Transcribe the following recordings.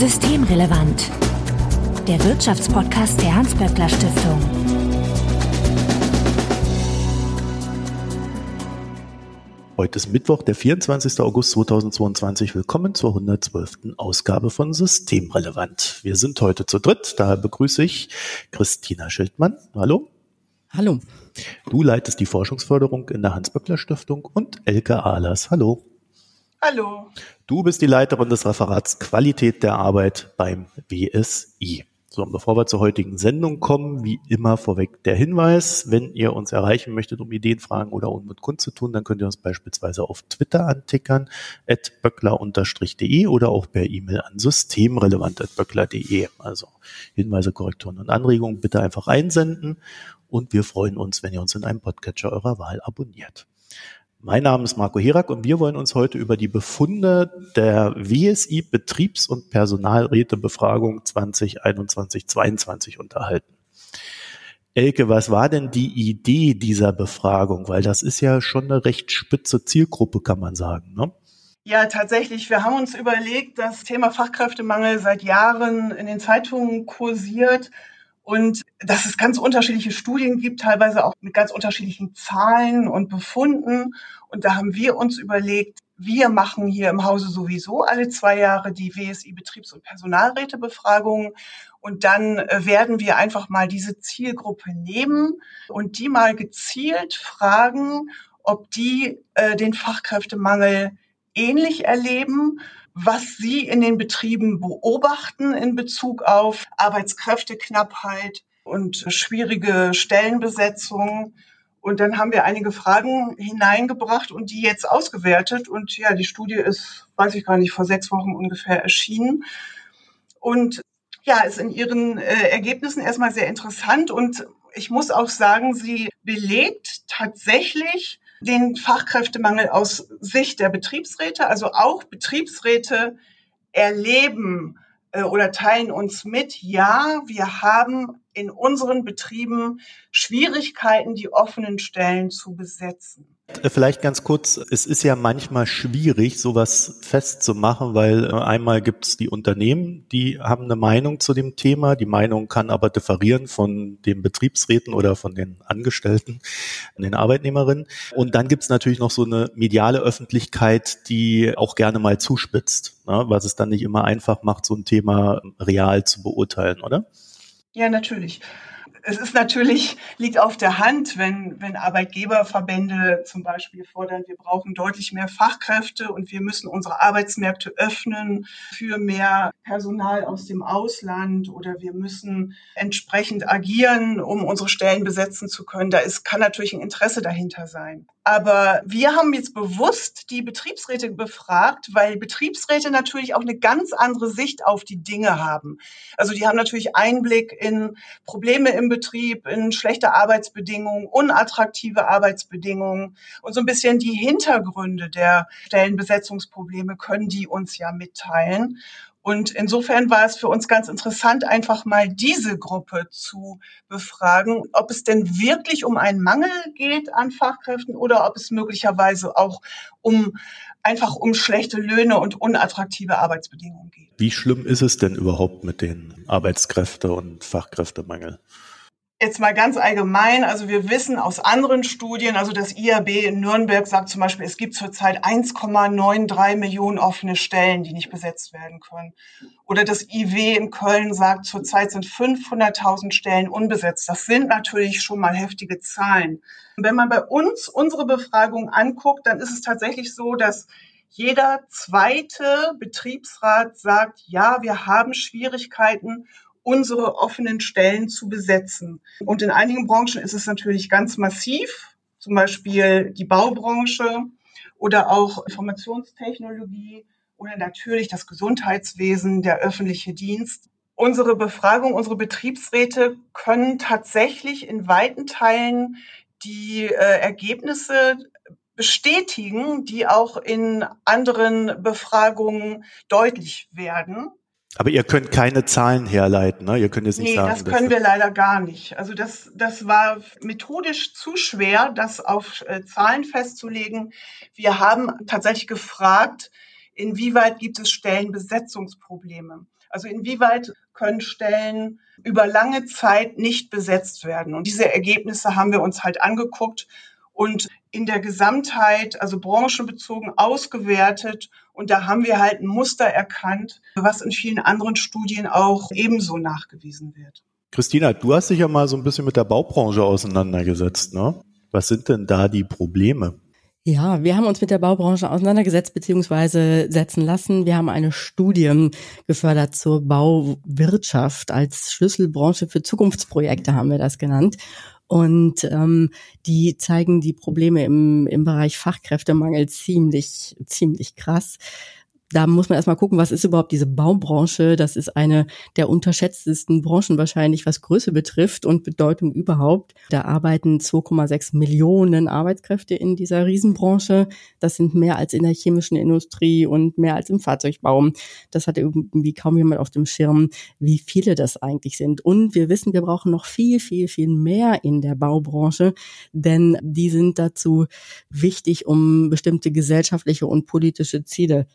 Systemrelevant. Der Wirtschaftspodcast der Hans-Böckler Stiftung. Heute ist Mittwoch, der 24. August 2022. Willkommen zur 112. Ausgabe von Systemrelevant. Wir sind heute zu dritt. Daher begrüße ich Christina Schildmann. Hallo. Hallo. Du leitest die Forschungsförderung in der Hans-Böckler Stiftung und Elke Ahlers. Hallo. Hallo. Du bist die Leiterin des Referats Qualität der Arbeit beim WSI. So, und bevor wir zur heutigen Sendung kommen, wie immer vorweg der Hinweis, wenn ihr uns erreichen möchtet, um Ideen, Fragen oder Unmut kundzutun, dann könnt ihr uns beispielsweise auf Twitter antickern, at böckler-de oder auch per E-Mail an systemrelevant.böckler.de. Also Hinweise, Korrekturen und Anregungen bitte einfach einsenden und wir freuen uns, wenn ihr uns in einem Podcatcher eurer Wahl abonniert. Mein Name ist Marco Herak und wir wollen uns heute über die Befunde der WSI Betriebs- und Personalrätebefragung 2021-22 unterhalten. Elke, was war denn die Idee dieser Befragung? Weil das ist ja schon eine recht spitze Zielgruppe, kann man sagen. Ne? Ja, tatsächlich. Wir haben uns überlegt, das Thema Fachkräftemangel seit Jahren in den Zeitungen kursiert und dass es ganz unterschiedliche Studien gibt, teilweise auch mit ganz unterschiedlichen Zahlen und Befunden. Und da haben wir uns überlegt, wir machen hier im Hause sowieso alle zwei Jahre die WSI Betriebs- und Personalrätebefragungen. Und dann äh, werden wir einfach mal diese Zielgruppe nehmen und die mal gezielt fragen, ob die äh, den Fachkräftemangel ähnlich erleben was Sie in den Betrieben beobachten in Bezug auf Arbeitskräfteknappheit und schwierige Stellenbesetzung. Und dann haben wir einige Fragen hineingebracht und die jetzt ausgewertet. Und ja, die Studie ist, weiß ich gar nicht, vor sechs Wochen ungefähr erschienen. Und ja, ist in ihren äh, Ergebnissen erstmal sehr interessant. Und ich muss auch sagen, sie belegt tatsächlich den Fachkräftemangel aus Sicht der Betriebsräte. Also auch Betriebsräte erleben äh, oder teilen uns mit, ja, wir haben in unseren Betrieben Schwierigkeiten, die offenen Stellen zu besetzen. Äh, vielleicht ganz kurz, es ist ja manchmal schwierig, sowas festzumachen, weil äh, einmal gibt es die Unternehmen, die haben eine Meinung zu dem Thema, die Meinung kann aber differieren von den Betriebsräten oder von den Angestellten, den Arbeitnehmerinnen. Und dann gibt es natürlich noch so eine mediale Öffentlichkeit, die auch gerne mal zuspitzt, ne, was es dann nicht immer einfach macht, so ein Thema real zu beurteilen, oder? Ja, natürlich es ist natürlich, liegt auf der Hand, wenn, wenn Arbeitgeberverbände zum Beispiel fordern, wir brauchen deutlich mehr Fachkräfte und wir müssen unsere Arbeitsmärkte öffnen für mehr Personal aus dem Ausland oder wir müssen entsprechend agieren, um unsere Stellen besetzen zu können. Da ist, kann natürlich ein Interesse dahinter sein. Aber wir haben jetzt bewusst die Betriebsräte befragt, weil Betriebsräte natürlich auch eine ganz andere Sicht auf die Dinge haben. Also die haben natürlich Einblick in Probleme im Betrieb, in schlechte Arbeitsbedingungen, unattraktive Arbeitsbedingungen und so ein bisschen die Hintergründe der Stellenbesetzungsprobleme können die uns ja mitteilen. Und insofern war es für uns ganz interessant, einfach mal diese Gruppe zu befragen, ob es denn wirklich um einen Mangel geht an Fachkräften oder ob es möglicherweise auch um einfach um schlechte Löhne und unattraktive Arbeitsbedingungen geht. Wie schlimm ist es denn überhaupt mit den Arbeitskräfte- und Fachkräftemangel? Jetzt mal ganz allgemein, also wir wissen aus anderen Studien, also das IAB in Nürnberg sagt zum Beispiel, es gibt zurzeit 1,93 Millionen offene Stellen, die nicht besetzt werden können. Oder das IW in Köln sagt, zurzeit sind 500.000 Stellen unbesetzt. Das sind natürlich schon mal heftige Zahlen. Und wenn man bei uns unsere Befragung anguckt, dann ist es tatsächlich so, dass jeder zweite Betriebsrat sagt, ja, wir haben Schwierigkeiten unsere offenen Stellen zu besetzen. Und in einigen Branchen ist es natürlich ganz massiv, zum Beispiel die Baubranche oder auch Informationstechnologie oder natürlich das Gesundheitswesen, der öffentliche Dienst. Unsere Befragung, unsere Betriebsräte können tatsächlich in weiten Teilen die äh, Ergebnisse bestätigen, die auch in anderen Befragungen deutlich werden. Aber ihr könnt keine Zahlen herleiten, ne? Ihr könnt jetzt nicht nee, sagen. das können wir leider gar nicht. Also das, das war methodisch zu schwer, das auf äh, Zahlen festzulegen. Wir haben tatsächlich gefragt, inwieweit gibt es Stellenbesetzungsprobleme. Also inwieweit können Stellen über lange Zeit nicht besetzt werden? Und diese Ergebnisse haben wir uns halt angeguckt und in der Gesamtheit, also branchenbezogen ausgewertet. Und da haben wir halt ein Muster erkannt, was in vielen anderen Studien auch ebenso nachgewiesen wird. Christina, du hast dich ja mal so ein bisschen mit der Baubranche auseinandergesetzt, ne? Was sind denn da die Probleme? Ja, wir haben uns mit der Baubranche auseinandergesetzt bzw. setzen lassen. Wir haben eine Studie gefördert zur Bauwirtschaft als Schlüsselbranche für Zukunftsprojekte, haben wir das genannt. Und ähm, die zeigen die Probleme im, im Bereich Fachkräftemangel ziemlich, ziemlich krass da muss man erstmal gucken, was ist überhaupt diese Baubranche? Das ist eine der unterschätztesten Branchen wahrscheinlich, was Größe betrifft und Bedeutung überhaupt. Da arbeiten 2,6 Millionen Arbeitskräfte in dieser Riesenbranche. Das sind mehr als in der chemischen Industrie und mehr als im Fahrzeugbau. Das hat irgendwie kaum jemand auf dem Schirm, wie viele das eigentlich sind. Und wir wissen, wir brauchen noch viel, viel, viel mehr in der Baubranche, denn die sind dazu wichtig, um bestimmte gesellschaftliche und politische Ziele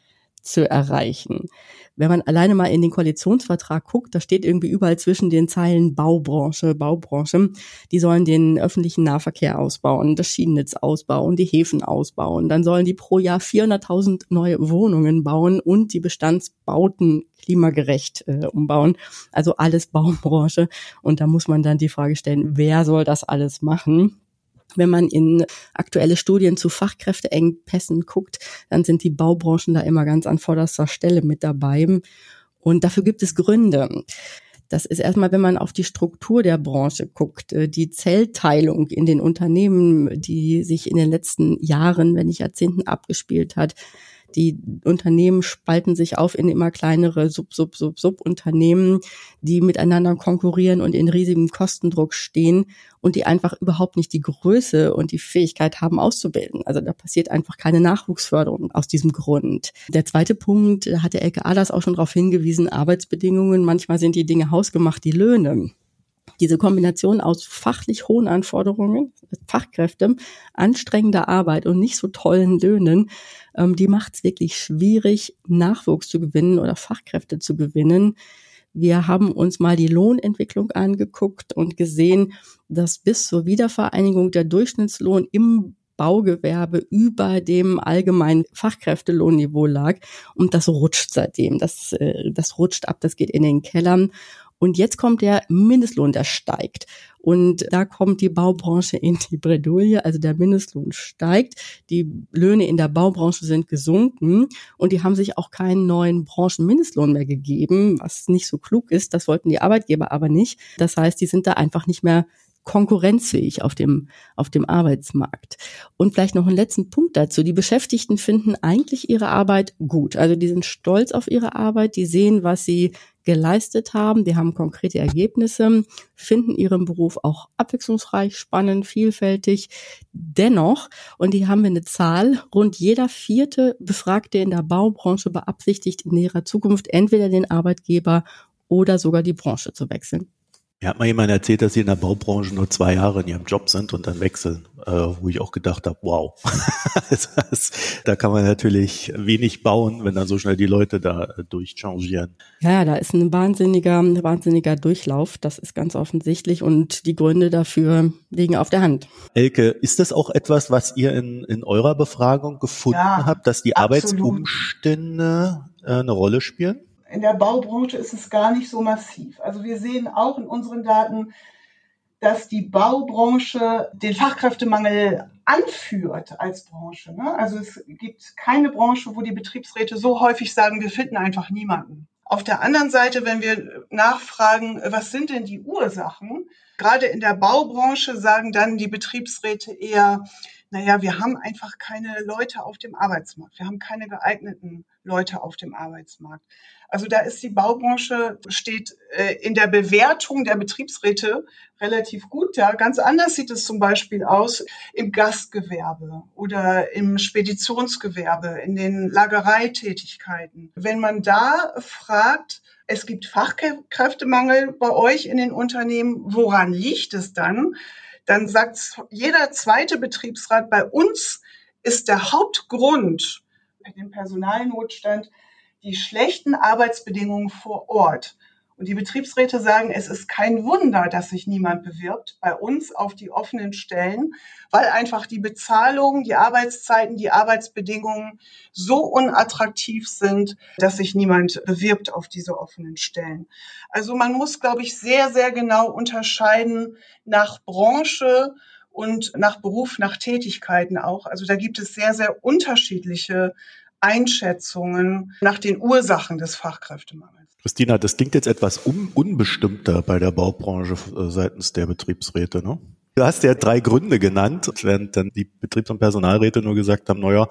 zu erreichen. Wenn man alleine mal in den Koalitionsvertrag guckt, da steht irgendwie überall zwischen den Zeilen Baubranche, Baubranche. Die sollen den öffentlichen Nahverkehr ausbauen, das Schienennetz ausbauen, die Häfen ausbauen. Dann sollen die pro Jahr 400.000 neue Wohnungen bauen und die Bestandsbauten klimagerecht äh, umbauen. Also alles Baubranche. Und da muss man dann die Frage stellen, wer soll das alles machen? Wenn man in aktuelle Studien zu Fachkräfteengpässen guckt, dann sind die Baubranchen da immer ganz an vorderster Stelle mit dabei. Und dafür gibt es Gründe. Das ist erstmal, wenn man auf die Struktur der Branche guckt, äh, die Zellteilung in den Unternehmen, die sich in den letzten Jahren, wenn nicht Jahrzehnten abgespielt hat, die Unternehmen spalten sich auf in immer kleinere Sub, Sub, Sub, Sub-Unternehmen, die miteinander konkurrieren und in riesigem Kostendruck stehen und die einfach überhaupt nicht die Größe und die Fähigkeit haben auszubilden. Also da passiert einfach keine Nachwuchsförderung aus diesem Grund. Der zweite Punkt, hat der LKA das auch schon darauf hingewiesen, Arbeitsbedingungen. Manchmal sind die Dinge hausgemacht, die Löhne diese Kombination aus fachlich hohen Anforderungen, Fachkräften, anstrengender Arbeit und nicht so tollen Löhnen, ähm, die macht es wirklich schwierig, Nachwuchs zu gewinnen oder Fachkräfte zu gewinnen. Wir haben uns mal die Lohnentwicklung angeguckt und gesehen, dass bis zur Wiedervereinigung der Durchschnittslohn im Baugewerbe über dem allgemeinen Fachkräftelohnniveau lag. Und das rutscht seitdem. Das, äh, das rutscht ab, das geht in den Kellern. Und jetzt kommt der Mindestlohn, der steigt. Und da kommt die Baubranche in die Bredouille. Also der Mindestlohn steigt. Die Löhne in der Baubranche sind gesunken und die haben sich auch keinen neuen Branchenmindestlohn mehr gegeben, was nicht so klug ist. Das wollten die Arbeitgeber aber nicht. Das heißt, die sind da einfach nicht mehr konkurrenzfähig auf dem, auf dem Arbeitsmarkt. Und vielleicht noch einen letzten Punkt dazu. Die Beschäftigten finden eigentlich ihre Arbeit gut. Also die sind stolz auf ihre Arbeit, die sehen, was sie geleistet haben, die haben konkrete Ergebnisse, finden ihren Beruf auch abwechslungsreich, spannend, vielfältig. Dennoch, und die haben wir eine Zahl, rund jeder vierte Befragte in der Baubranche beabsichtigt in näherer Zukunft entweder den Arbeitgeber oder sogar die Branche zu wechseln. Mir hat mal jemand erzählt, dass sie in der Baubranche nur zwei Jahre in ihrem Job sind und dann wechseln, äh, wo ich auch gedacht habe, wow. das da kann man natürlich wenig bauen, wenn dann so schnell die Leute da äh, durchchangieren. Ja, da ist ein wahnsinniger, ein wahnsinniger Durchlauf, das ist ganz offensichtlich und die Gründe dafür liegen auf der Hand. Elke, ist das auch etwas, was ihr in, in eurer Befragung gefunden ja, habt, dass die absolut. Arbeitsumstände äh, eine Rolle spielen? In der Baubranche ist es gar nicht so massiv. Also wir sehen auch in unseren Daten, dass die Baubranche den Fachkräftemangel anführt als Branche. Ne? Also es gibt keine Branche, wo die Betriebsräte so häufig sagen, wir finden einfach niemanden. Auf der anderen Seite, wenn wir nachfragen, was sind denn die Ursachen? Gerade in der Baubranche sagen dann die Betriebsräte eher, naja, wir haben einfach keine Leute auf dem Arbeitsmarkt. Wir haben keine geeigneten Leute auf dem Arbeitsmarkt. Also da ist die Baubranche, steht äh, in der Bewertung der Betriebsräte relativ gut da. Ganz anders sieht es zum Beispiel aus im Gastgewerbe oder im Speditionsgewerbe, in den Lagereitätigkeiten. Wenn man da fragt, es gibt Fachkräftemangel bei euch in den Unternehmen, woran liegt es dann? Dann sagt jeder zweite Betriebsrat, bei uns ist der Hauptgrund, den Personalnotstand, die schlechten Arbeitsbedingungen vor Ort. Und die Betriebsräte sagen, es ist kein Wunder, dass sich niemand bewirbt bei uns auf die offenen Stellen, weil einfach die Bezahlung, die Arbeitszeiten, die Arbeitsbedingungen so unattraktiv sind, dass sich niemand bewirbt auf diese offenen Stellen. Also man muss, glaube ich, sehr, sehr genau unterscheiden nach Branche und nach Beruf, nach Tätigkeiten auch. Also da gibt es sehr, sehr unterschiedliche Einschätzungen nach den Ursachen des Fachkräftemangels. Christina, das klingt jetzt etwas un unbestimmter bei der Baubranche äh, seitens der Betriebsräte, ne? Du hast ja drei Gründe genannt, während dann die Betriebs- und Personalräte nur gesagt haben, naja,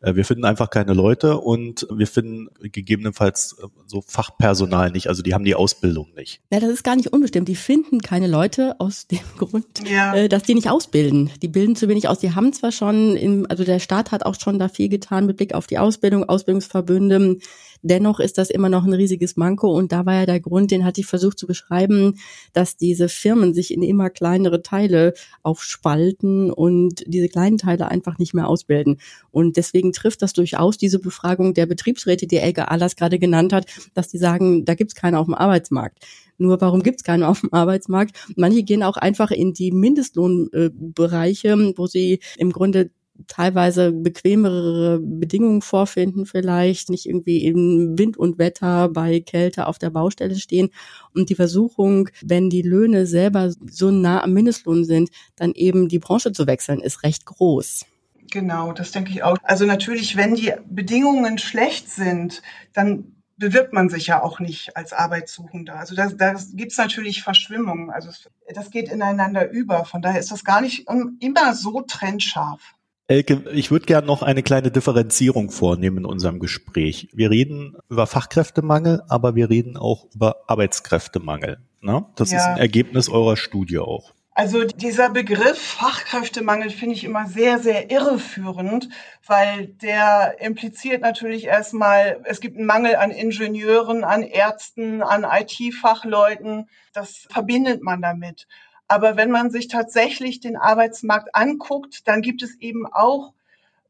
äh, wir finden einfach keine Leute und wir finden gegebenenfalls äh, so Fachpersonal nicht, also die haben die Ausbildung nicht. Ja, das ist gar nicht unbestimmt. Die finden keine Leute aus dem Grund, ja. Äh, dass die nicht ausbilden. Die bilden zu wenig aus. Die haben zwar schon, im, also der Staat hat auch schon da viel getan mit Blick auf die Ausbildung, Ausbildungsverbünde, Dennoch ist das immer noch ein riesiges Manko und da war ja der Grund, den hatte ich versucht zu beschreiben, dass diese Firmen sich in immer kleinere Teile aufspalten und diese kleinen Teile einfach nicht mehr ausbilden. Und deswegen trifft das durchaus diese Befragung der Betriebsräte, die Elke Allers gerade genannt hat, dass die sagen, da gibt's keine auf dem Arbeitsmarkt. Nur warum gibt's keine auf dem Arbeitsmarkt? Manche gehen auch einfach in die Mindestlohnbereiche, wo sie im Grunde teilweise bequemere Bedingungen vorfinden vielleicht, nicht irgendwie in Wind und Wetter bei Kälte auf der Baustelle stehen. Und die Versuchung, wenn die Löhne selber so nah am Mindestlohn sind, dann eben die Branche zu wechseln, ist recht groß. Genau, das denke ich auch. Also natürlich, wenn die Bedingungen schlecht sind, dann bewirbt man sich ja auch nicht als Arbeitssuchender. Also da, da gibt es natürlich Verschwimmungen. Also das geht ineinander über. Von daher ist das gar nicht immer so trennscharf. Elke, ich würde gerne noch eine kleine Differenzierung vornehmen in unserem Gespräch. Wir reden über Fachkräftemangel, aber wir reden auch über Arbeitskräftemangel. Ne? Das ja. ist ein Ergebnis eurer Studie auch. Also dieser Begriff Fachkräftemangel finde ich immer sehr, sehr irreführend, weil der impliziert natürlich erstmal, es gibt einen Mangel an Ingenieuren, an Ärzten, an IT-Fachleuten. Das verbindet man damit. Aber wenn man sich tatsächlich den Arbeitsmarkt anguckt, dann gibt es eben auch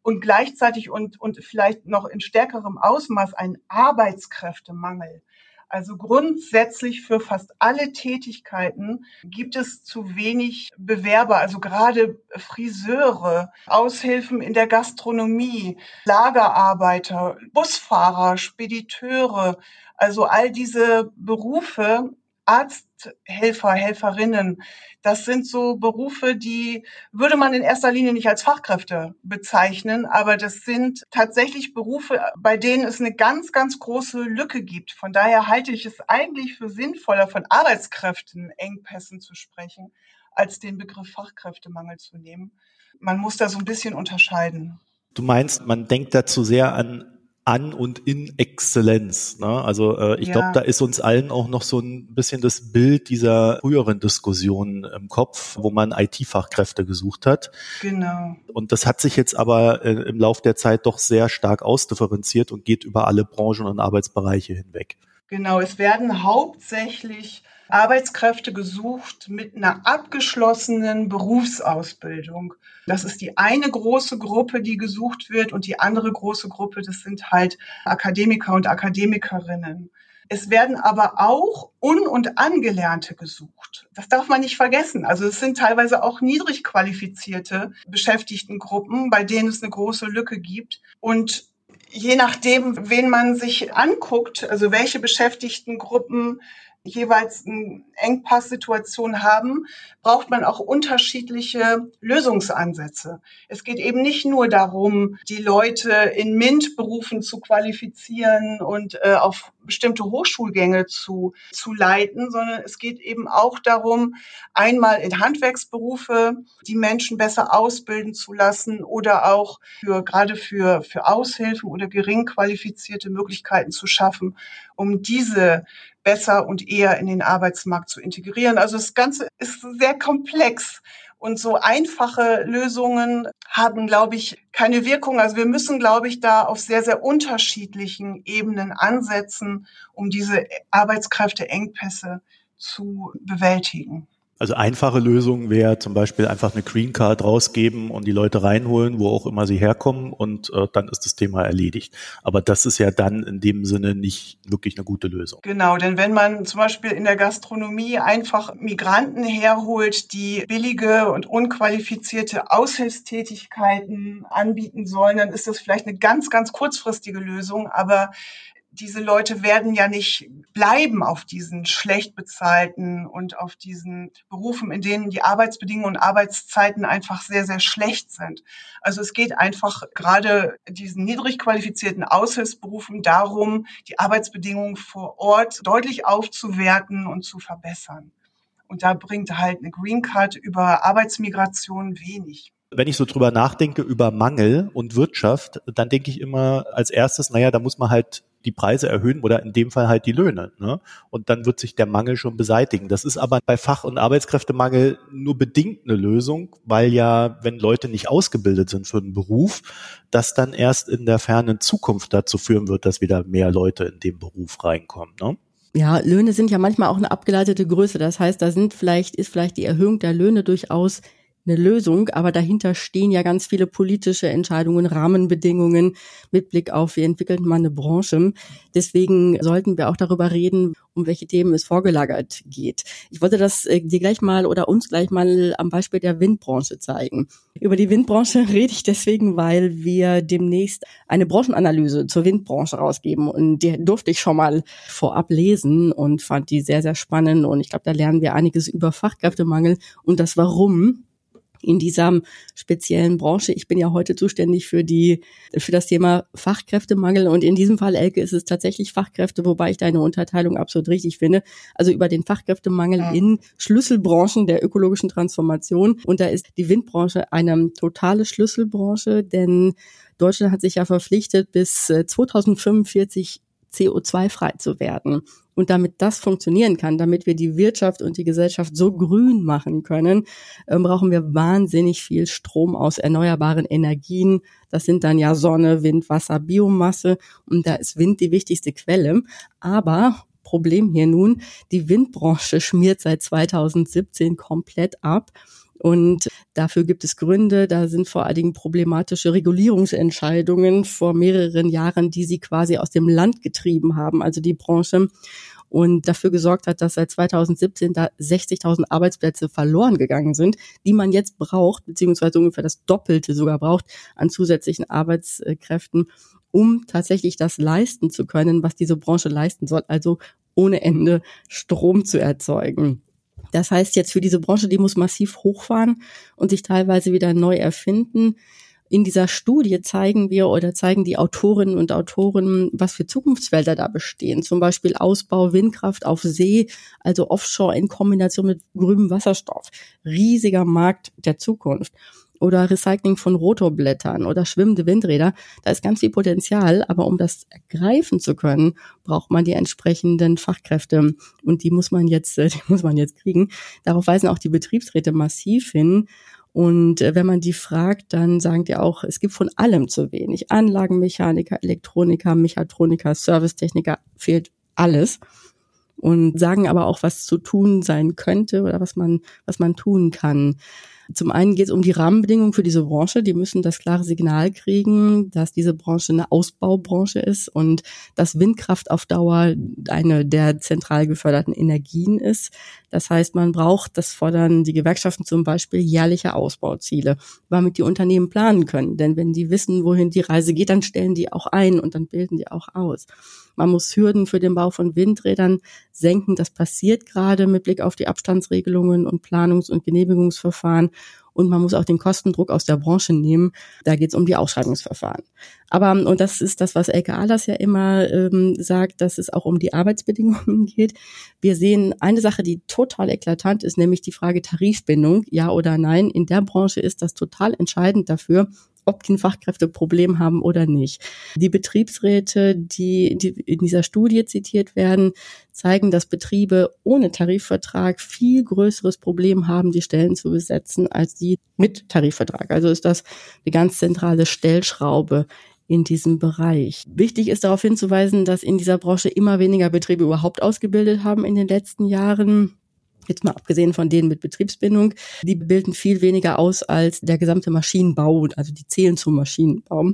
und gleichzeitig und, und vielleicht noch in stärkerem Ausmaß einen Arbeitskräftemangel. Also grundsätzlich für fast alle Tätigkeiten gibt es zu wenig Bewerber, also gerade Friseure, Aushilfen in der Gastronomie, Lagerarbeiter, Busfahrer, Spediteure, also all diese Berufe Arzthelfer, Helferinnen, das sind so Berufe, die würde man in erster Linie nicht als Fachkräfte bezeichnen, aber das sind tatsächlich Berufe, bei denen es eine ganz, ganz große Lücke gibt. Von daher halte ich es eigentlich für sinnvoller, von Arbeitskräften Engpässen zu sprechen, als den Begriff Fachkräftemangel zu nehmen. Man muss da so ein bisschen unterscheiden. Du meinst, man denkt da zu sehr an an und in Exzellenz. Ne? Also äh, ich ja. glaube, da ist uns allen auch noch so ein bisschen das Bild dieser früheren Diskussionen im Kopf, wo man IT-Fachkräfte gesucht hat. Genau. Und das hat sich jetzt aber äh, im Lauf der Zeit doch sehr stark ausdifferenziert und geht über alle Branchen und Arbeitsbereiche hinweg. Genau, es werden hauptsächlich Arbeitskräfte gesucht mit einer abgeschlossenen Berufsausbildung. Das ist die eine große Gruppe, die gesucht wird und die andere große Gruppe, das sind halt Akademiker und Akademikerinnen. Es werden aber auch Un- und Angelernte gesucht. Das darf man nicht vergessen. Also es sind teilweise auch niedrig qualifizierte Beschäftigtengruppen, bei denen es eine große Lücke gibt. Und je nachdem, wen man sich anguckt, also welche Beschäftigtengruppen jeweils eine Engpasssituation haben, braucht man auch unterschiedliche Lösungsansätze. Es geht eben nicht nur darum, die Leute in MINT-Berufen zu qualifizieren und äh, auf bestimmte Hochschulgänge zu, zu leiten, sondern es geht eben auch darum, einmal in Handwerksberufe die Menschen besser ausbilden zu lassen oder auch für, gerade für, für Aushilfen oder gering qualifizierte Möglichkeiten zu schaffen, um diese besser und eher in den Arbeitsmarkt zu integrieren. Also das Ganze ist sehr komplex. Und so einfache Lösungen haben, glaube ich, keine Wirkung. Also wir müssen, glaube ich, da auf sehr, sehr unterschiedlichen Ebenen ansetzen, um diese Arbeitskräfteengpässe zu bewältigen. Also einfache Lösung wäre zum Beispiel einfach eine Green Card rausgeben und die Leute reinholen, wo auch immer sie herkommen und äh, dann ist das Thema erledigt. Aber das ist ja dann in dem Sinne nicht wirklich eine gute Lösung. Genau, denn wenn man zum Beispiel in der Gastronomie einfach Migranten herholt, die billige und unqualifizierte Aushilfstätigkeiten anbieten sollen, dann ist das vielleicht eine ganz, ganz kurzfristige Lösung. Aber diese Leute werden ja nicht bleiben auf diesen schlecht bezahlten und auf diesen Berufen, in denen die Arbeitsbedingungen und Arbeitszeiten einfach sehr, sehr schlecht sind. Also es geht einfach gerade diesen niedrig qualifizierten Aushilfsberufen darum, die Arbeitsbedingungen vor Ort deutlich aufzuwerten und zu verbessern. Und da bringt halt eine Green Card über Arbeitsmigration wenig wenn ich so drüber nachdenke über Mangel und Wirtschaft, dann denke ich immer als erstes, naja, da muss man halt die Preise erhöhen oder in dem Fall halt die Löhne. Ne? Und dann wird sich der Mangel schon beseitigen. Das ist aber bei Fach- und Arbeitskräftemangel nur bedingt eine Lösung, weil ja, wenn Leute nicht ausgebildet sind für einen Beruf, das dann erst in der fernen Zukunft dazu führen wird, dass wieder mehr Leute in den Beruf reinkommen. Ne? Ja, Löhne sind ja manchmal auch eine abgeleitete Größe. Das heißt, da sind vielleicht, ist vielleicht die Erhöhung der Löhne durchaus eine Lösung, aber dahinter stehen ja ganz viele politische Entscheidungen, Rahmenbedingungen mit Blick auf, wie entwickelt man eine Branche. Deswegen sollten wir auch darüber reden, um welche Themen es vorgelagert geht. Ich wollte das äh, dir gleich mal oder uns gleich mal am Beispiel der Windbranche zeigen. Über die Windbranche rede ich deswegen, weil wir demnächst eine Branchenanalyse zur Windbranche rausgeben und die durfte ich schon mal vorab lesen und fand die sehr, sehr spannend und ich glaube, da lernen wir einiges über Fachkräftemangel und das Warum in dieser speziellen Branche. Ich bin ja heute zuständig für die, für das Thema Fachkräftemangel und in diesem Fall, Elke, ist es tatsächlich Fachkräfte, wobei ich deine Unterteilung absolut richtig finde. Also über den Fachkräftemangel ja. in Schlüsselbranchen der ökologischen Transformation. Und da ist die Windbranche eine totale Schlüsselbranche, denn Deutschland hat sich ja verpflichtet, bis 2045 äh, CO2-frei zu werden. Und damit das funktionieren kann, damit wir die Wirtschaft und die Gesellschaft so grün machen können, äh, brauchen wir wahnsinnig viel Strom aus erneuerbaren Energien. Das sind dann ja Sonne, Wind, Wasser, Biomasse. Und da ist Wind die wichtigste Quelle. Aber Problem hier nun, die Windbranche schmiert seit 2017 komplett ab. Und dafür gibt es Gründe. Da sind vor allen Dingen problematische Regulierungsentscheidungen vor mehreren Jahren, die sie quasi aus dem Land getrieben haben, also die Branche und dafür gesorgt hat, dass seit 2017 da 60.000 Arbeitsplätze verloren gegangen sind, die man jetzt braucht, beziehungsweise ungefähr das Doppelte sogar braucht an zusätzlichen Arbeitskräften, um tatsächlich das leisten zu können, was diese Branche leisten soll, also ohne Ende Strom zu erzeugen. Das heißt jetzt für diese Branche, die muss massiv hochfahren und sich teilweise wieder neu erfinden. In dieser Studie zeigen wir oder zeigen die Autorinnen und Autoren, was für Zukunftsfelder da bestehen. Zum Beispiel Ausbau Windkraft auf See, also Offshore in Kombination mit grünem Wasserstoff. Riesiger Markt der Zukunft oder Recycling von Rotorblättern oder schwimmende Windräder. Da ist ganz viel Potenzial, aber um das ergreifen zu können, braucht man die entsprechenden Fachkräfte und die muss man jetzt, die muss man jetzt kriegen. Darauf weisen auch die Betriebsräte massiv hin. Und äh, wenn man die fragt, dann sagen die auch, es gibt von allem zu wenig. Anlagenmechaniker, Elektroniker, Mechatroniker, Servicetechniker, fehlt alles. Und sagen aber auch, was zu tun sein könnte oder was man, was man tun kann. Zum einen geht es um die Rahmenbedingungen für diese Branche. Die müssen das klare Signal kriegen, dass diese Branche eine Ausbaubranche ist und dass Windkraft auf Dauer eine der zentral geförderten Energien ist. Das heißt, man braucht, das fordern die Gewerkschaften zum Beispiel, jährliche Ausbauziele, damit die Unternehmen planen können. Denn wenn die wissen, wohin die Reise geht, dann stellen die auch ein und dann bilden die auch aus. Man muss Hürden für den Bau von Windrädern senken. Das passiert gerade mit Blick auf die Abstandsregelungen und Planungs- und Genehmigungsverfahren. Und man muss auch den Kostendruck aus der Branche nehmen. Da geht es um die Ausschreibungsverfahren. Aber, und das ist das, was Elke Ahlers ja immer ähm, sagt, dass es auch um die Arbeitsbedingungen geht. Wir sehen eine Sache, die total eklatant ist, nämlich die Frage Tarifbindung, ja oder nein. In der Branche ist das total entscheidend dafür, ob die ein Fachkräfteproblem haben oder nicht. Die Betriebsräte, die, die in dieser Studie zitiert werden, zeigen, dass Betriebe ohne Tarifvertrag viel größeres Problem haben, die Stellen zu besetzen, als die mit Tarifvertrag. Also ist das eine ganz zentrale Stellschraube in diesem Bereich. Wichtig ist darauf hinzuweisen, dass in dieser Branche immer weniger Betriebe überhaupt ausgebildet haben in den letzten Jahren. Jetzt mal abgesehen von denen mit Betriebsbindung, die bilden viel weniger aus als der gesamte Maschinenbau, also die zählen zum Maschinenbau.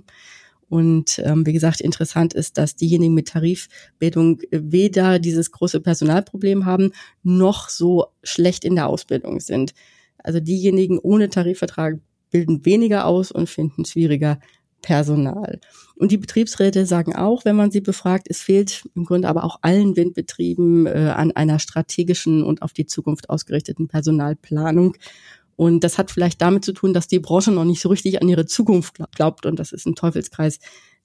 Und ähm, wie gesagt, interessant ist, dass diejenigen mit Tarifbildung weder dieses große Personalproblem haben, noch so schlecht in der Ausbildung sind. Also diejenigen ohne Tarifvertrag bilden weniger aus und finden schwieriger Personal. Und die Betriebsräte sagen auch, wenn man sie befragt, es fehlt im Grunde aber auch allen Windbetrieben äh, an einer strategischen und auf die Zukunft ausgerichteten Personalplanung. Und das hat vielleicht damit zu tun, dass die Branche noch nicht so richtig an ihre Zukunft glaubt. Und das ist ein Teufelskreis,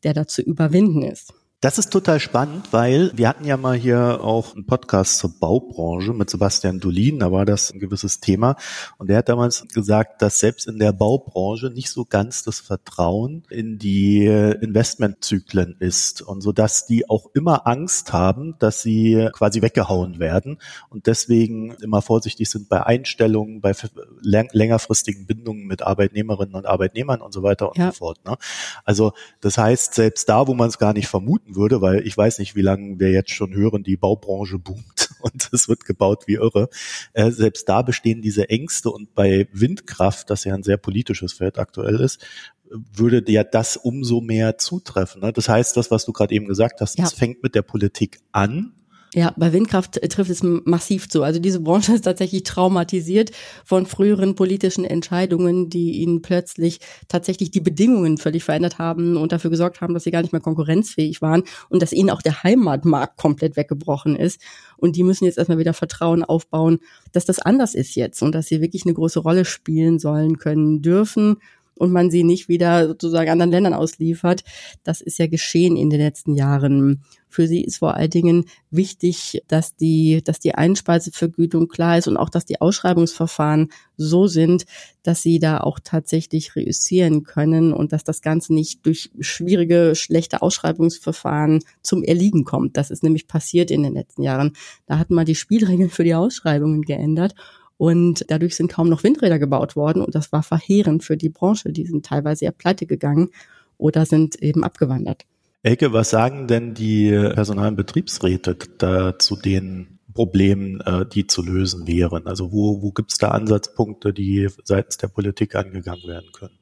der da zu überwinden ist. Das ist total spannend, weil wir hatten ja mal hier auch einen Podcast zur Baubranche mit Sebastian Dolin, da war das ein gewisses Thema. Und der hat damals gesagt, dass selbst in der Baubranche nicht so ganz das Vertrauen in die Investmentzyklen ist und so dass die auch immer Angst haben, dass sie quasi weggehauen werden und deswegen immer vorsichtig sind bei Einstellungen, bei längerfristigen Bindungen mit Arbeitnehmerinnen und Arbeitnehmern und so weiter und ja. so fort. Ne? Also das heißt, selbst da, wo man es gar nicht vermuten würde, weil ich weiß nicht, wie lange wir jetzt schon hören, die Baubranche boomt und es wird gebaut wie irre. Äh, selbst da bestehen diese Ängste und bei Windkraft, das ja ein sehr politisches Feld aktuell ist, würde ja das umso mehr zutreffen. Ne? Das heißt, das, was du gerade eben gesagt hast, ja. es fängt mit der Politik an ja, bei Windkraft äh, trifft es massiv zu. Also diese Branche ist tatsächlich traumatisiert von früheren politischen Entscheidungen, die ihnen plötzlich tatsächlich die Bedingungen völlig verändert haben und dafür gesorgt haben, dass sie gar nicht mehr konkurrenzfähig waren und dass ihnen auch der Heimatmarkt komplett weggebrochen ist. Und die müssen jetzt erstmal wieder Vertrauen aufbauen, dass das anders ist jetzt und dass sie wirklich eine große Rolle spielen sollen können dürfen und man sie nicht wieder sozusagen anderen Ländern ausliefert. Das ist ja geschehen in den letzten Jahren. Für sie ist vor allen Dingen wichtig, dass die, dass die Einspeisevergütung klar ist und auch, dass die Ausschreibungsverfahren so sind, dass sie da auch tatsächlich reüssieren können und dass das Ganze nicht durch schwierige, schlechte Ausschreibungsverfahren zum Erliegen kommt. Das ist nämlich passiert in den letzten Jahren. Da hat man die Spielregeln für die Ausschreibungen geändert und dadurch sind kaum noch Windräder gebaut worden. Und das war verheerend für die Branche. Die sind teilweise ja pleite gegangen oder sind eben abgewandert. Elke, was sagen denn die Personal- und Betriebsräte da zu den Problemen, äh, die zu lösen wären? Also wo, wo gibt es da Ansatzpunkte, die seitens der Politik angegangen werden können?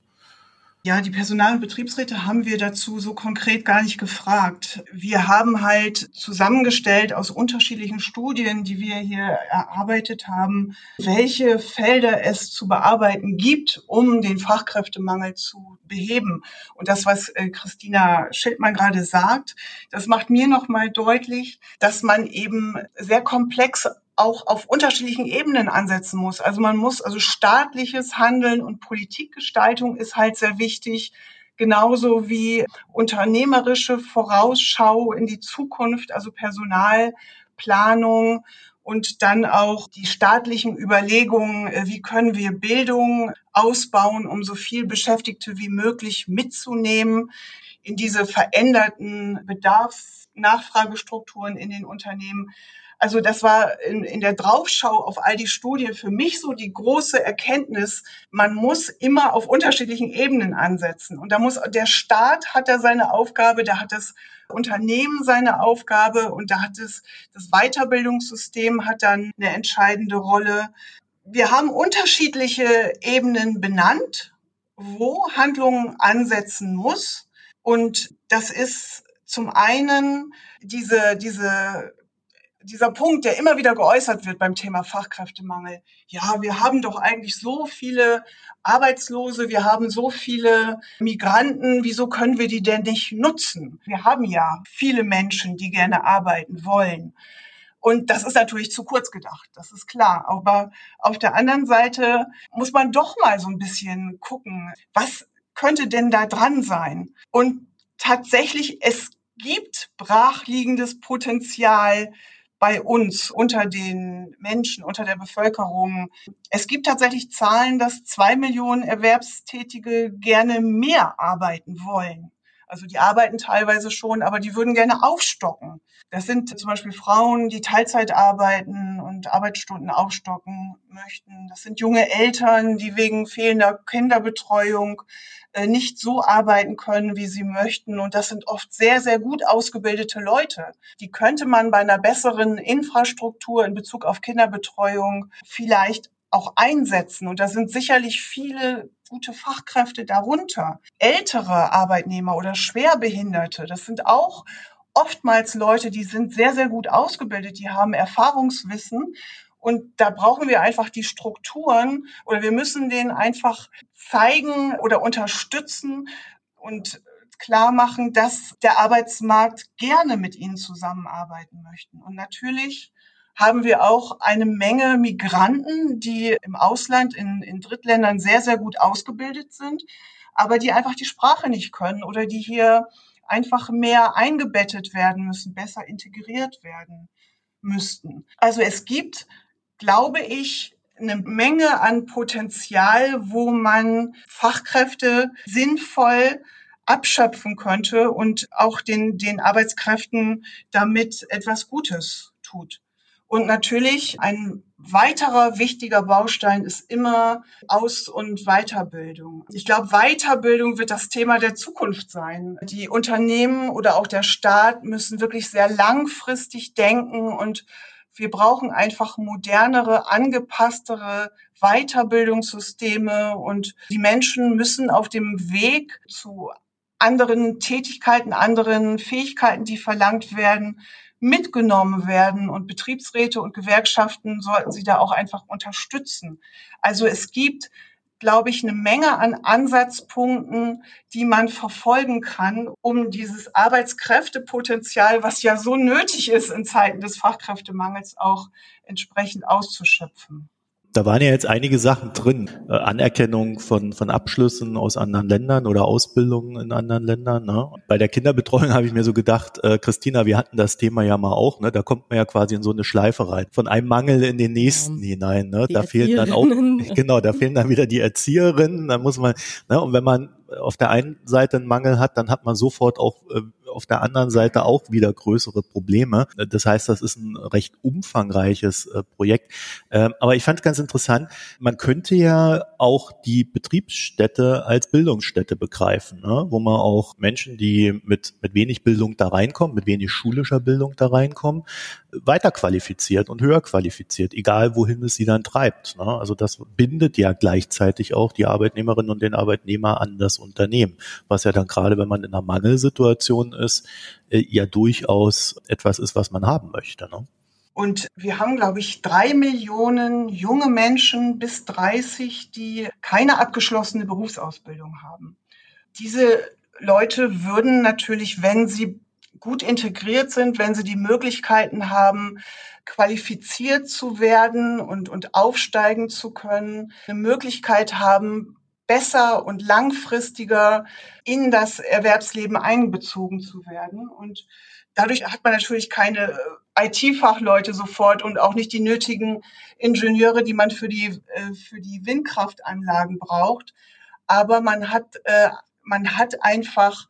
Ja, die Personal- und Betriebsräte haben wir dazu so konkret gar nicht gefragt. Wir haben halt zusammengestellt aus unterschiedlichen Studien, die wir hier erarbeitet haben, welche Felder es zu bearbeiten gibt, um den Fachkräftemangel zu beheben. Und das, was äh, Christina Schildmann gerade sagt, das macht mir nochmal deutlich, dass man eben sehr komplex auch auf unterschiedlichen Ebenen ansetzen muss. Also man muss, also staatliches Handeln und Politikgestaltung ist halt sehr wichtig, genauso wie unternehmerische Vorausschau in die Zukunft, also Personalplanung und dann auch die staatlichen Überlegungen, äh, wie können wir Bildung ausbauen, um so viel Beschäftigte wie möglich mitzunehmen in diese veränderten Bedarfsnachfragestrukturen in den Unternehmen. Also das war in, in der Draufschau auf all die Studien für mich so die große Erkenntnis, man muss immer auf unterschiedlichen Ebenen ansetzen. Und da muss der Staat hat da seine Aufgabe, da hat das Unternehmen seine Aufgabe und da hat es das Weiterbildungssystem hat dann eine entscheidende Rolle. Wir haben unterschiedliche Ebenen benannt, wo Handlungen ansetzen muss. Und das ist zum einen diese, diese dieser Punkt, der immer wieder geäußert wird beim Thema Fachkräftemangel. Ja, wir haben doch eigentlich so viele Arbeitslose, wir haben so viele Migranten, wieso können wir die denn nicht nutzen? Wir haben ja viele Menschen, die gerne arbeiten wollen. Und das ist natürlich zu kurz gedacht, das ist klar. Aber auf der anderen Seite muss man doch mal so ein bisschen gucken, was könnte denn da dran sein? Und tatsächlich, es gibt brachliegendes Potenzial bei uns unter den Menschen, unter der Bevölkerung. Es gibt tatsächlich Zahlen, dass zwei Millionen Erwerbstätige gerne mehr arbeiten wollen. Also die arbeiten teilweise schon, aber die würden gerne aufstocken. Das sind zum Beispiel Frauen, die Teilzeit arbeiten und Arbeitsstunden aufstocken möchten. Das sind junge Eltern, die wegen fehlender Kinderbetreuung nicht so arbeiten können, wie sie möchten. Und das sind oft sehr, sehr gut ausgebildete Leute. Die könnte man bei einer besseren Infrastruktur in Bezug auf Kinderbetreuung vielleicht auch einsetzen. Und da sind sicherlich viele gute Fachkräfte darunter. Ältere Arbeitnehmer oder Schwerbehinderte, das sind auch oftmals Leute, die sind sehr, sehr gut ausgebildet, die haben Erfahrungswissen. Und da brauchen wir einfach die Strukturen oder wir müssen denen einfach zeigen oder unterstützen und klar machen, dass der Arbeitsmarkt gerne mit ihnen zusammenarbeiten möchten. Und natürlich haben wir auch eine Menge Migranten, die im Ausland, in, in Drittländern sehr, sehr gut ausgebildet sind, aber die einfach die Sprache nicht können oder die hier einfach mehr eingebettet werden müssen, besser integriert werden müssten. Also es gibt, glaube ich, eine Menge an Potenzial, wo man Fachkräfte sinnvoll abschöpfen könnte und auch den, den Arbeitskräften damit etwas Gutes tut. Und natürlich ein weiterer wichtiger Baustein ist immer Aus- und Weiterbildung. Ich glaube, Weiterbildung wird das Thema der Zukunft sein. Die Unternehmen oder auch der Staat müssen wirklich sehr langfristig denken und wir brauchen einfach modernere, angepasstere Weiterbildungssysteme und die Menschen müssen auf dem Weg zu anderen Tätigkeiten, anderen Fähigkeiten, die verlangt werden, mitgenommen werden und Betriebsräte und Gewerkschaften sollten sie da auch einfach unterstützen. Also es gibt, glaube ich, eine Menge an Ansatzpunkten, die man verfolgen kann, um dieses Arbeitskräftepotenzial, was ja so nötig ist in Zeiten des Fachkräftemangels, auch entsprechend auszuschöpfen. Da waren ja jetzt einige Sachen drin. Äh, Anerkennung von, von Abschlüssen aus anderen Ländern oder Ausbildungen in anderen Ländern. Ne? Bei der Kinderbetreuung habe ich mir so gedacht, äh, Christina, wir hatten das Thema ja mal auch. Ne? Da kommt man ja quasi in so eine Schleife rein. Von einem Mangel in den nächsten ja. hinein. Ne? Da fehlen dann auch, genau, da fehlen dann wieder die Erzieherinnen. Da muss man, ne? und wenn man auf der einen Seite einen Mangel hat, dann hat man sofort auch äh, auf der anderen Seite auch wieder größere Probleme. Das heißt, das ist ein recht umfangreiches äh, Projekt. Ähm, aber ich fand es ganz interessant, man könnte ja auch die Betriebsstätte als Bildungsstätte begreifen, ne? wo man auch Menschen, die mit, mit wenig Bildung da reinkommen, mit wenig schulischer Bildung da reinkommen, weiter qualifiziert und höher qualifiziert, egal wohin es sie dann treibt. Ne? Also das bindet ja gleichzeitig auch die Arbeitnehmerinnen und den Arbeitnehmer an das Unternehmen, was ja dann gerade, wenn man in einer Mangelsituation ist, äh, ja durchaus etwas ist, was man haben möchte. Ne? Und wir haben, glaube ich, drei Millionen junge Menschen bis 30, die keine abgeschlossene Berufsausbildung haben. Diese Leute würden natürlich, wenn sie gut integriert sind, wenn sie die Möglichkeiten haben, qualifiziert zu werden und, und aufsteigen zu können, eine Möglichkeit haben, besser und langfristiger in das Erwerbsleben einbezogen zu werden. Und dadurch hat man natürlich keine äh, IT-Fachleute sofort und auch nicht die nötigen Ingenieure, die man für die, äh, für die Windkraftanlagen braucht. Aber man hat, äh, man hat einfach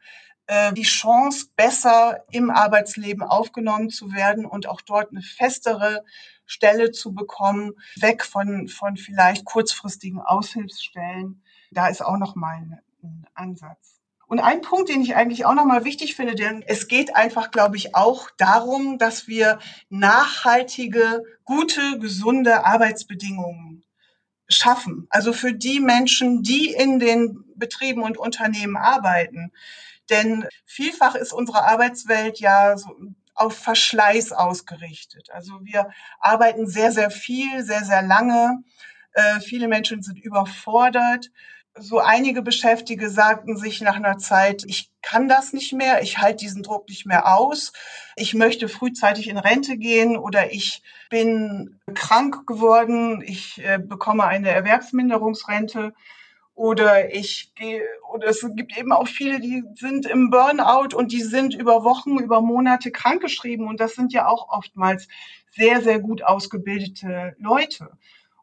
die Chance, besser im Arbeitsleben aufgenommen zu werden und auch dort eine festere Stelle zu bekommen, weg von, von vielleicht kurzfristigen Aushilfsstellen da ist auch nochmal ein, ein Ansatz. Und ein Punkt, den ich eigentlich auch nochmal wichtig finde, denn es geht einfach, glaube ich, auch darum, dass wir nachhaltige, gute, gesunde Arbeitsbedingungen schaffen. Also für die Menschen, die in den Betrieben und Unternehmen arbeiten. Denn vielfach ist unsere Arbeitswelt ja so auf Verschleiß ausgerichtet. Also wir arbeiten sehr, sehr viel, sehr, sehr lange. Äh, viele Menschen sind überfordert so einige Beschäftigte sagten sich nach einer Zeit, ich kann das nicht mehr, ich halte diesen Druck nicht mehr aus, ich möchte frühzeitig in Rente gehen oder ich bin krank geworden, ich äh, bekomme eine Erwerbsminderungsrente oder ich gehe, oder es gibt eben auch viele, die sind im Burnout und die sind über Wochen, über Monate krankgeschrieben und das sind ja auch oftmals sehr, sehr gut ausgebildete Leute.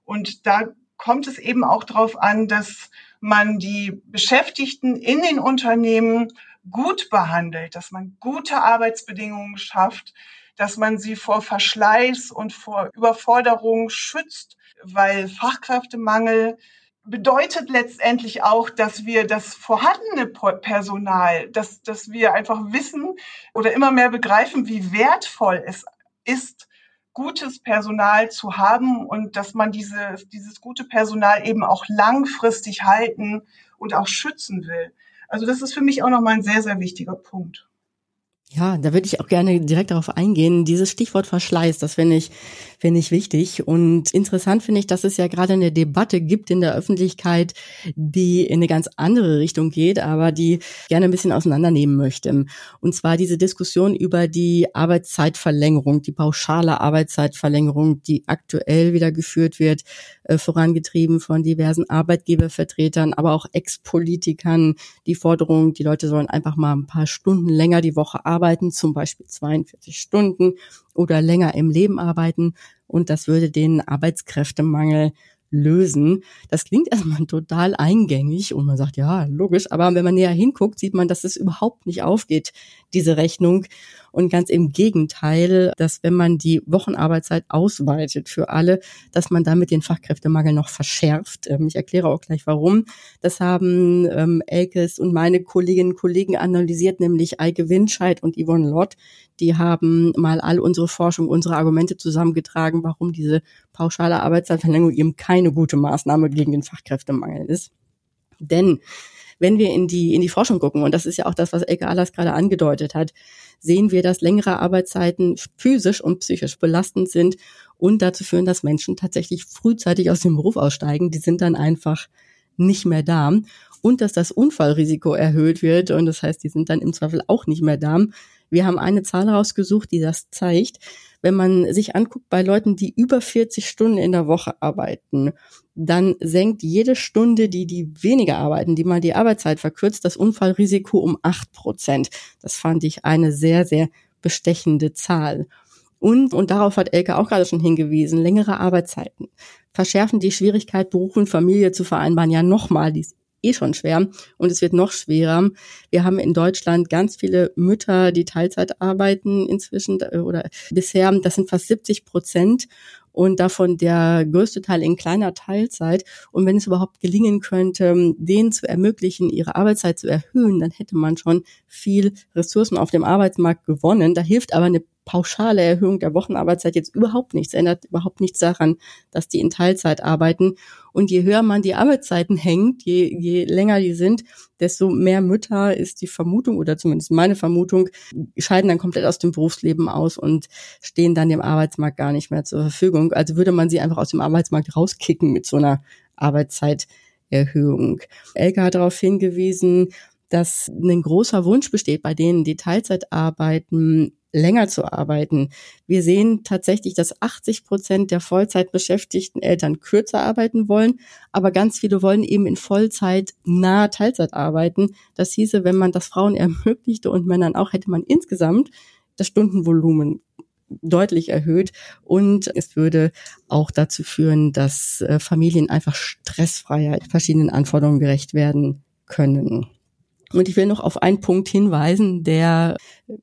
Und da kommt es eben auch darauf an, dass man die Beschäftigten in den Unternehmen gut behandelt, dass man gute Arbeitsbedingungen schafft, dass man sie vor Verschleiß und vor Überforderung schützt, weil Fachkräftemangel bedeutet letztendlich auch, dass wir das vorhandene Personal, dass, dass wir einfach wissen oder immer mehr begreifen, wie wertvoll es ist, gutes Personal zu haben und dass man diese, dieses gute Personal eben auch langfristig halten und auch schützen will. Also das ist für mich auch nochmal ein sehr, sehr wichtiger Punkt. Ja, da würde ich auch gerne direkt darauf eingehen. Dieses Stichwort Verschleiß, das finde ich, finde ich wichtig. Und interessant finde ich, dass es ja gerade eine Debatte gibt in der Öffentlichkeit, die in eine ganz andere Richtung geht, aber die gerne ein bisschen auseinandernehmen möchte. Und zwar diese Diskussion über die Arbeitszeitverlängerung, die pauschale Arbeitszeitverlängerung, die aktuell wieder geführt wird, äh, vorangetrieben von diversen Arbeitgebervertretern, aber auch Ex-Politikern. Die Forderung, die Leute sollen einfach mal ein paar Stunden länger die Woche arbeiten arbeiten, zum Beispiel 42 Stunden oder länger im Leben arbeiten. Und das würde den Arbeitskräftemangel lösen. Das klingt erstmal total eingängig und man sagt, ja, logisch, aber wenn man näher hinguckt, sieht man, dass es überhaupt nicht aufgeht, diese Rechnung. Und ganz im Gegenteil, dass wenn man die Wochenarbeitszeit ausweitet für alle, dass man damit den Fachkräftemangel noch verschärft. Ähm, ich erkläre auch gleich warum. Das haben ähm, Elkes und meine Kolleginnen und Kollegen analysiert, nämlich Eike Winscheid und Yvonne Lott. Die haben mal all unsere Forschung, unsere Argumente zusammengetragen, warum diese pauschale Arbeitszeitverlängerung eben keine gute Maßnahme gegen den Fachkräftemangel ist. Denn wenn wir in die, in die Forschung gucken, und das ist ja auch das, was Elke Ahlers gerade angedeutet hat, sehen wir, dass längere Arbeitszeiten physisch und psychisch belastend sind und dazu führen, dass Menschen tatsächlich frühzeitig aus dem Beruf aussteigen. Die sind dann einfach nicht mehr da und dass das Unfallrisiko erhöht wird und das heißt, die sind dann im Zweifel auch nicht mehr da. Wir haben eine Zahl rausgesucht, die das zeigt. Wenn man sich anguckt bei Leuten, die über 40 Stunden in der Woche arbeiten, dann senkt jede Stunde, die die weniger arbeiten, die mal die Arbeitszeit verkürzt, das Unfallrisiko um acht Prozent. Das fand ich eine sehr, sehr bestechende Zahl. Und, und darauf hat Elke auch gerade schon hingewiesen, längere Arbeitszeiten verschärfen die Schwierigkeit, Beruf und Familie zu vereinbaren ja nochmal. Eh schon schwer und es wird noch schwerer. Wir haben in Deutschland ganz viele Mütter, die Teilzeit arbeiten inzwischen oder bisher. Das sind fast 70 Prozent und davon der größte Teil in kleiner Teilzeit. Und wenn es überhaupt gelingen könnte, denen zu ermöglichen, ihre Arbeitszeit zu erhöhen, dann hätte man schon viel Ressourcen auf dem Arbeitsmarkt gewonnen. Da hilft aber eine pauschale Erhöhung der Wochenarbeitszeit jetzt überhaupt nichts, ändert überhaupt nichts daran, dass die in Teilzeit arbeiten. Und je höher man die Arbeitszeiten hängt, je, je länger die sind, desto mehr Mütter ist die Vermutung oder zumindest meine Vermutung, scheiden dann komplett aus dem Berufsleben aus und stehen dann dem Arbeitsmarkt gar nicht mehr zur Verfügung. Also würde man sie einfach aus dem Arbeitsmarkt rauskicken mit so einer Arbeitszeiterhöhung. Elke hat darauf hingewiesen, dass ein großer Wunsch besteht bei denen, die Teilzeit arbeiten, länger zu arbeiten. Wir sehen tatsächlich, dass 80 Prozent der Vollzeit beschäftigten Eltern kürzer arbeiten wollen, aber ganz viele wollen eben in Vollzeit nahe Teilzeit arbeiten. Das hieße, wenn man das Frauen ermöglichte und Männern auch, hätte man insgesamt das Stundenvolumen deutlich erhöht und es würde auch dazu führen, dass äh, Familien einfach stressfreier verschiedenen Anforderungen gerecht werden können. Und ich will noch auf einen Punkt hinweisen, der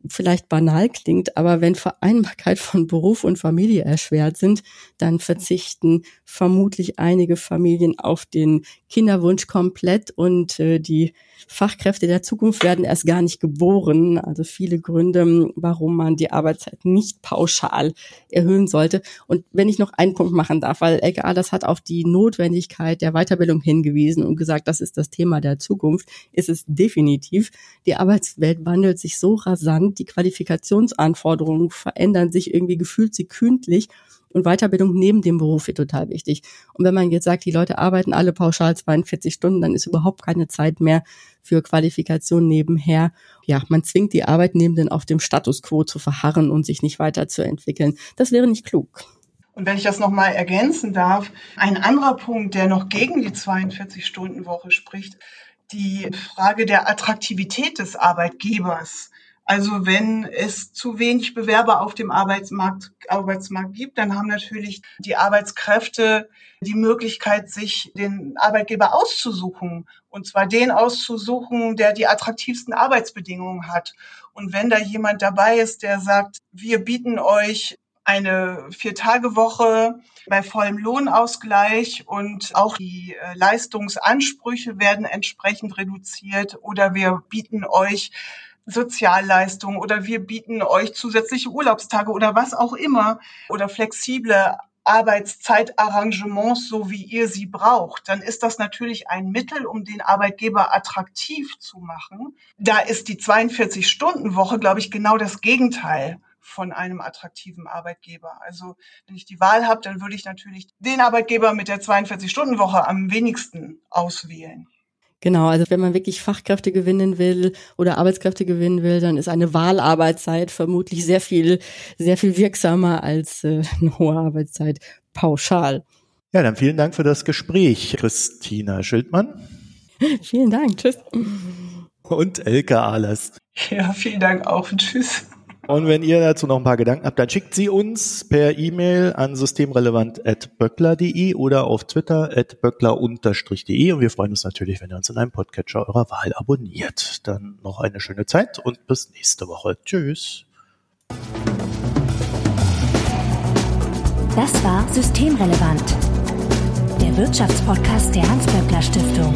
vielleicht banal klingt, aber wenn Vereinbarkeit von Beruf und Familie erschwert sind, dann verzichten vermutlich einige Familien auf den Kinderwunsch komplett und äh, die Fachkräfte der Zukunft werden erst gar nicht geboren. Also viele Gründe, warum man die Arbeitszeit nicht pauschal erhöhen sollte. Und wenn ich noch einen Punkt machen darf, weil LKA das hat auf die Notwendigkeit der Weiterbildung hingewiesen und gesagt, das ist das Thema der Zukunft, ist es definitiv. Die Arbeitswelt wandelt sich so rasant, die Qualifikationsanforderungen verändern sich irgendwie gefühlt sekündlich. Und Weiterbildung neben dem Beruf wird total wichtig. Und wenn man jetzt sagt, die Leute arbeiten alle pauschal 42 Stunden, dann ist überhaupt keine Zeit mehr für Qualifikation nebenher. Ja, man zwingt die Arbeitnehmenden auf dem Status quo zu verharren und sich nicht weiterzuentwickeln. Das wäre nicht klug. Und wenn ich das nochmal ergänzen darf, ein anderer Punkt, der noch gegen die 42-Stunden-Woche spricht, die Frage der Attraktivität des Arbeitgebers. Also wenn es zu wenig Bewerber auf dem Arbeitsmarkt, Arbeitsmarkt gibt, dann haben natürlich die Arbeitskräfte die Möglichkeit, sich den Arbeitgeber auszusuchen. Und zwar den auszusuchen, der die attraktivsten Arbeitsbedingungen hat. Und wenn da jemand dabei ist, der sagt, wir bieten euch eine Vier-Tage-Woche bei vollem Lohnausgleich und auch die äh, Leistungsansprüche werden entsprechend reduziert oder wir bieten euch Sozialleistungen oder wir bieten euch zusätzliche Urlaubstage oder was auch immer oder flexible Arbeitszeitarrangements, so wie ihr sie braucht, dann ist das natürlich ein Mittel, um den Arbeitgeber attraktiv zu machen. Da ist die 42-Stunden-Woche, glaube ich, genau das Gegenteil von einem attraktiven Arbeitgeber. Also wenn ich die Wahl habe, dann würde ich natürlich den Arbeitgeber mit der 42-Stunden-Woche am wenigsten auswählen. Genau, also wenn man wirklich Fachkräfte gewinnen will oder Arbeitskräfte gewinnen will, dann ist eine Wahlarbeitszeit vermutlich sehr viel, sehr viel wirksamer als äh, eine hohe Arbeitszeit pauschal. Ja, dann vielen Dank für das Gespräch, Christina Schildmann. vielen Dank, tschüss. Und Elke Ahlers. Ja, vielen Dank auch und tschüss. Und wenn ihr dazu noch ein paar Gedanken habt, dann schickt sie uns per E-Mail an systemrelevant.böckler.de oder auf Twitter at böckler-de. Und wir freuen uns natürlich, wenn ihr uns in einem Podcatcher eurer Wahl abonniert. Dann noch eine schöne Zeit und bis nächste Woche. Tschüss. Das war Systemrelevant, der Wirtschaftspodcast der Hans-Böckler Stiftung.